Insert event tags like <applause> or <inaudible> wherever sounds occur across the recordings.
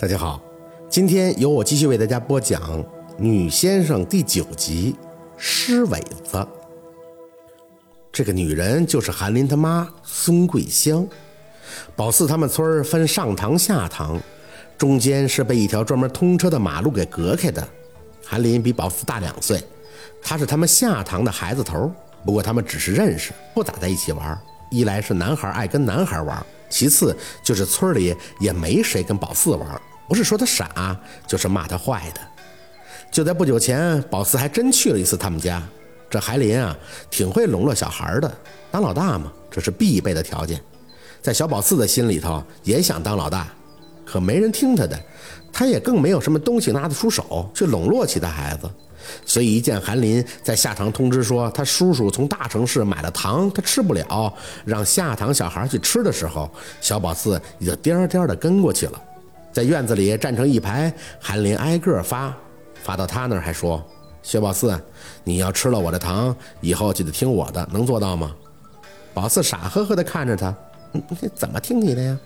大家好，今天由我继续为大家播讲《女先生》第九集《尸尾子》。这个女人就是韩林他妈孙桂香。宝四他们村分上堂下堂，中间是被一条专门通车的马路给隔开的。韩林比宝四大两岁，他是他们下堂的孩子头。不过他们只是认识，不咋在一起玩。一来是男孩爱跟男孩玩，其次就是村里也没谁跟宝四玩。不是说他傻，就是骂他坏的。就在不久前，宝四还真去了一次他们家。这韩林啊，挺会笼络小孩的，当老大嘛，这是必备的条件。在小宝四的心里头，也想当老大，可没人听他的，他也更没有什么东西拿得出手去笼络其他孩子。所以一见韩林在下堂通知说他叔叔从大城市买了糖，他吃不了，让下堂小孩去吃的时候，小宝四也就颠颠的跟过去了。在院子里站成一排，韩林挨个发，发到他那儿还说：“薛宝四，你要吃了我的糖，以后就得听我的，能做到吗？”宝四傻呵呵地看着他：“怎么听你的呀？”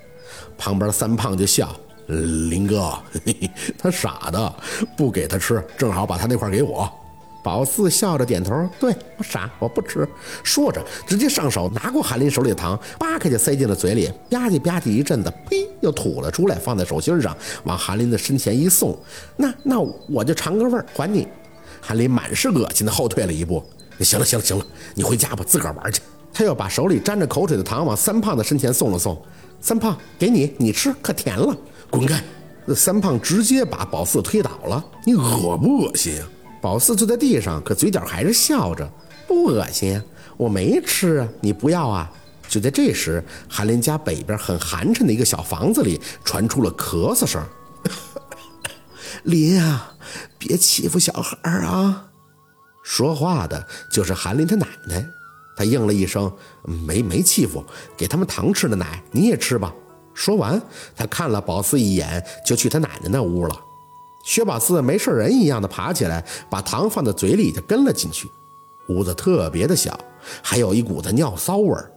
旁边三胖就笑：“林哥，嘿 <laughs> 嘿他傻的，不给他吃，正好把他那块给我。”宝四笑着点头：“对我傻，我不吃。”说着，直接上手拿过韩林手里的糖，扒开就塞进了嘴里，吧唧吧唧一阵子，呸，又吐了出来，放在手心上，往韩林的身前一送：“那那我就尝个味儿，还你。”韩林满是恶心的后退了一步：“行了行了行了，你回家吧，自个儿玩去。”他又把手里沾着口水的糖往三胖的身前送了送：“三胖，给你，你吃，可甜了。”滚开！那三胖直接把宝四推倒了：“你恶不恶心啊？”宝四坐在地上，可嘴角还是笑着，不恶心呀，我没吃啊，你不要啊？就在这时，韩林家北边很寒碜的一个小房子里传出了咳嗽声。<laughs> 林啊，别欺负小孩啊！说话的就是韩林他奶奶，他应了一声，没没欺负，给他们糖吃的奶，你也吃吧。说完，他看了宝四一眼，就去他奶奶那屋了。薛宝四没事人一样的爬起来，把糖放在嘴里就跟了进去。屋子特别的小，还有一股子尿骚味儿。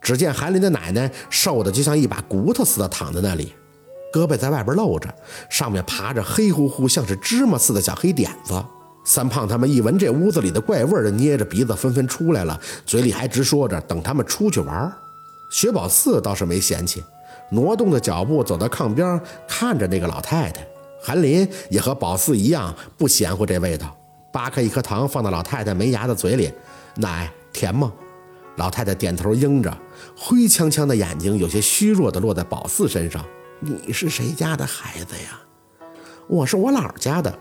只见韩林的奶奶瘦的就像一把骨头似的躺在那里，胳膊在外边露着，上面爬着黑乎乎像是芝麻似的小黑点子。三胖他们一闻这屋子里的怪味儿，就捏着鼻子纷纷出来了，嘴里还直说着等他们出去玩。薛宝四倒是没嫌弃，挪动着脚步走到炕边，看着那个老太太。韩林也和宝四一样不嫌乎这味道，扒开一颗糖放到老太太没牙的嘴里，奶甜吗？老太太点头应着，灰呛呛的眼睛有些虚弱的落在宝四身上。你是谁家的孩子呀？我是我姥家的。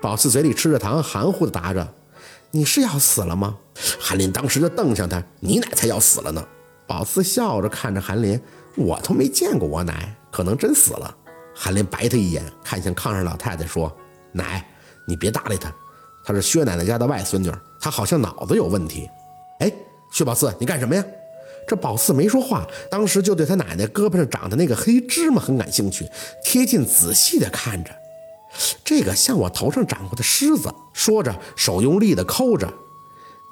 宝四嘴里吃着糖，含糊的答着。你是要死了吗？韩林当时就瞪向他，你奶才要死了呢。宝四笑着看着韩林，我都没见过我奶，可能真死了。韩林白他一眼，看向炕上老太太说：“奶，你别搭理他，他是薛奶奶家的外孙女，他好像脑子有问题。”哎，薛宝四，你干什么呀？这宝四没说话，当时就对他奶奶胳膊上长的那个黑芝麻很感兴趣，贴近仔细的看着。这个像我头上长过的虱子，说着手用力的抠着。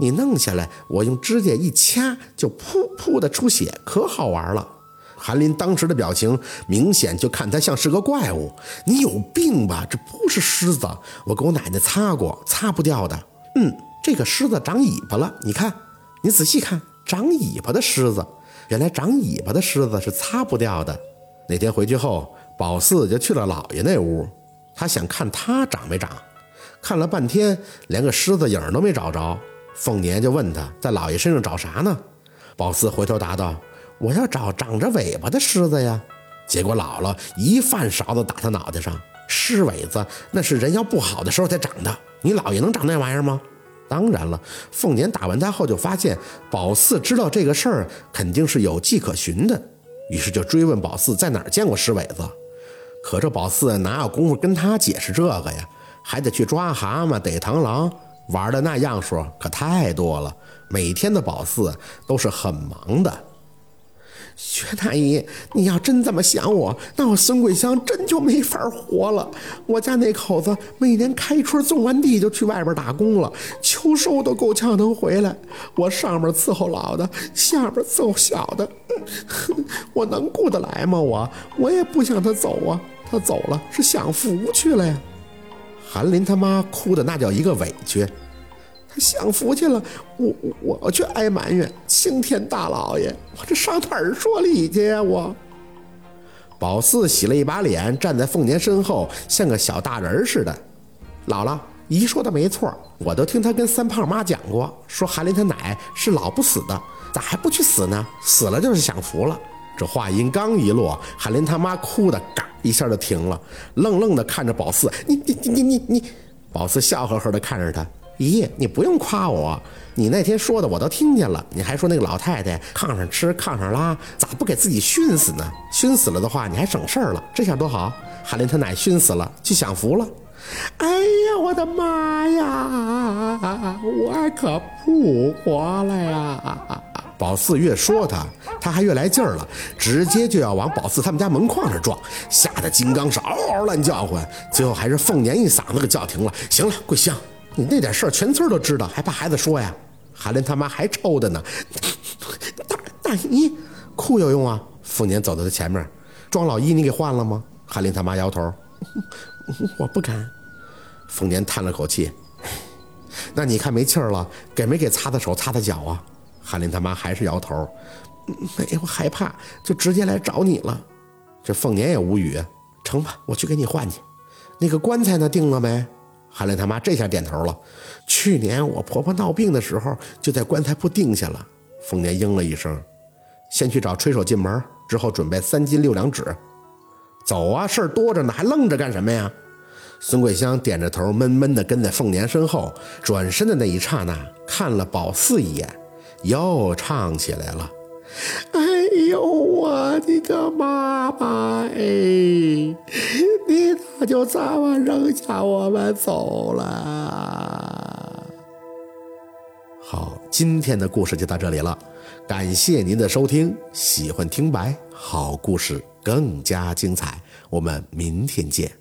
你弄下来，我用指甲一掐，就噗噗的出血，可好玩了。韩林当时的表情明显就看他像是个怪物。你有病吧？这不是虱子，我给我奶奶擦过，擦不掉的。嗯，这个虱子长尾巴了，你看，你仔细看，长尾巴的虱子，原来长尾巴的虱子是擦不掉的。那天回去后，宝四就去了姥爷那屋，他想看他长没长，看了半天，连个虱子影都没找着。凤年就问他在姥爷身上找啥呢？宝四回头答道。我要找长着尾巴的狮子呀！结果姥姥一饭勺子打他脑袋上。狮尾子那是人要不好的时候才长的，你姥爷能长那玩意儿吗？当然了。凤年打完他后就发现宝四知道这个事儿肯定是有迹可循的，于是就追问宝四在哪儿见过狮尾子。可这宝四哪有功夫跟他解释这个呀？还得去抓蛤蟆、逮螳螂，玩的那样数可太多了。每天的宝四都是很忙的。薛大姨，你要真这么想我，那我孙桂香真就没法活了。我家那口子每年开春种完地就去外边打工了，秋收都够呛能回来。我上面伺候老的，下边伺候小的，<laughs> 我能顾得来吗？我我也不想他走啊。他走了是享福去了呀。韩林他妈哭的那叫一个委屈，享福去了，我我我却挨埋怨，青天大老爷，我这上哪儿说理去呀？我。宝四洗了一把脸，站在凤年身后，像个小大人似的。姥姥，姨说的没错，我都听他跟三胖妈讲过，说韩林他奶是老不死的，咋还不去死呢？死了就是享福了。这话音刚一落，韩林他妈哭的嘎一下就停了，愣愣的看着宝四。你你你你你，宝四笑呵呵的看着他。姨，你不用夸我，你那天说的我都听见了。你还说那个老太太炕上吃炕上拉，咋不给自己熏死呢？熏死了的话，你还省事儿了。这下多好，韩林他奶熏死了，去享福了。哎呀，我的妈呀！我可不活了呀！宝四越说他，他还越来劲儿了，直接就要往宝四他们家门框上撞，吓得金刚是嗷嗷乱叫唤，最后还是凤年一嗓子给叫停了。行了，桂香，你那点事儿全村都知道，还怕孩子说呀？韩林他妈还抽的呢，<laughs> 大大姨哭有用啊？凤年走到他前面，庄老一你给换了吗？韩林他妈摇头，<laughs> 我不敢。凤年叹了口气，<laughs> 那你看没气儿了，给没给擦擦手、擦擦脚啊？韩林他妈还是摇头，没有害怕，就直接来找你了。这凤年也无语，成吧，我去给你换去。那个棺材呢，定了没？韩林他妈这下点头了。去年我婆婆闹病的时候，就在棺材铺定下了。凤年应了一声，先去找吹手进门，之后准备三斤六两纸。走啊，事儿多着呢，还愣着干什么呀？孙桂香点着头，闷闷地跟在凤年身后。转身的那一刹那，看了宝四一眼，又唱起来了：“哎呦，我的个妈妈哎，你他就这么扔下我们走了？”好，今天的故事就到这里了，感谢您的收听。喜欢听白好故事更加精彩，我们明天见。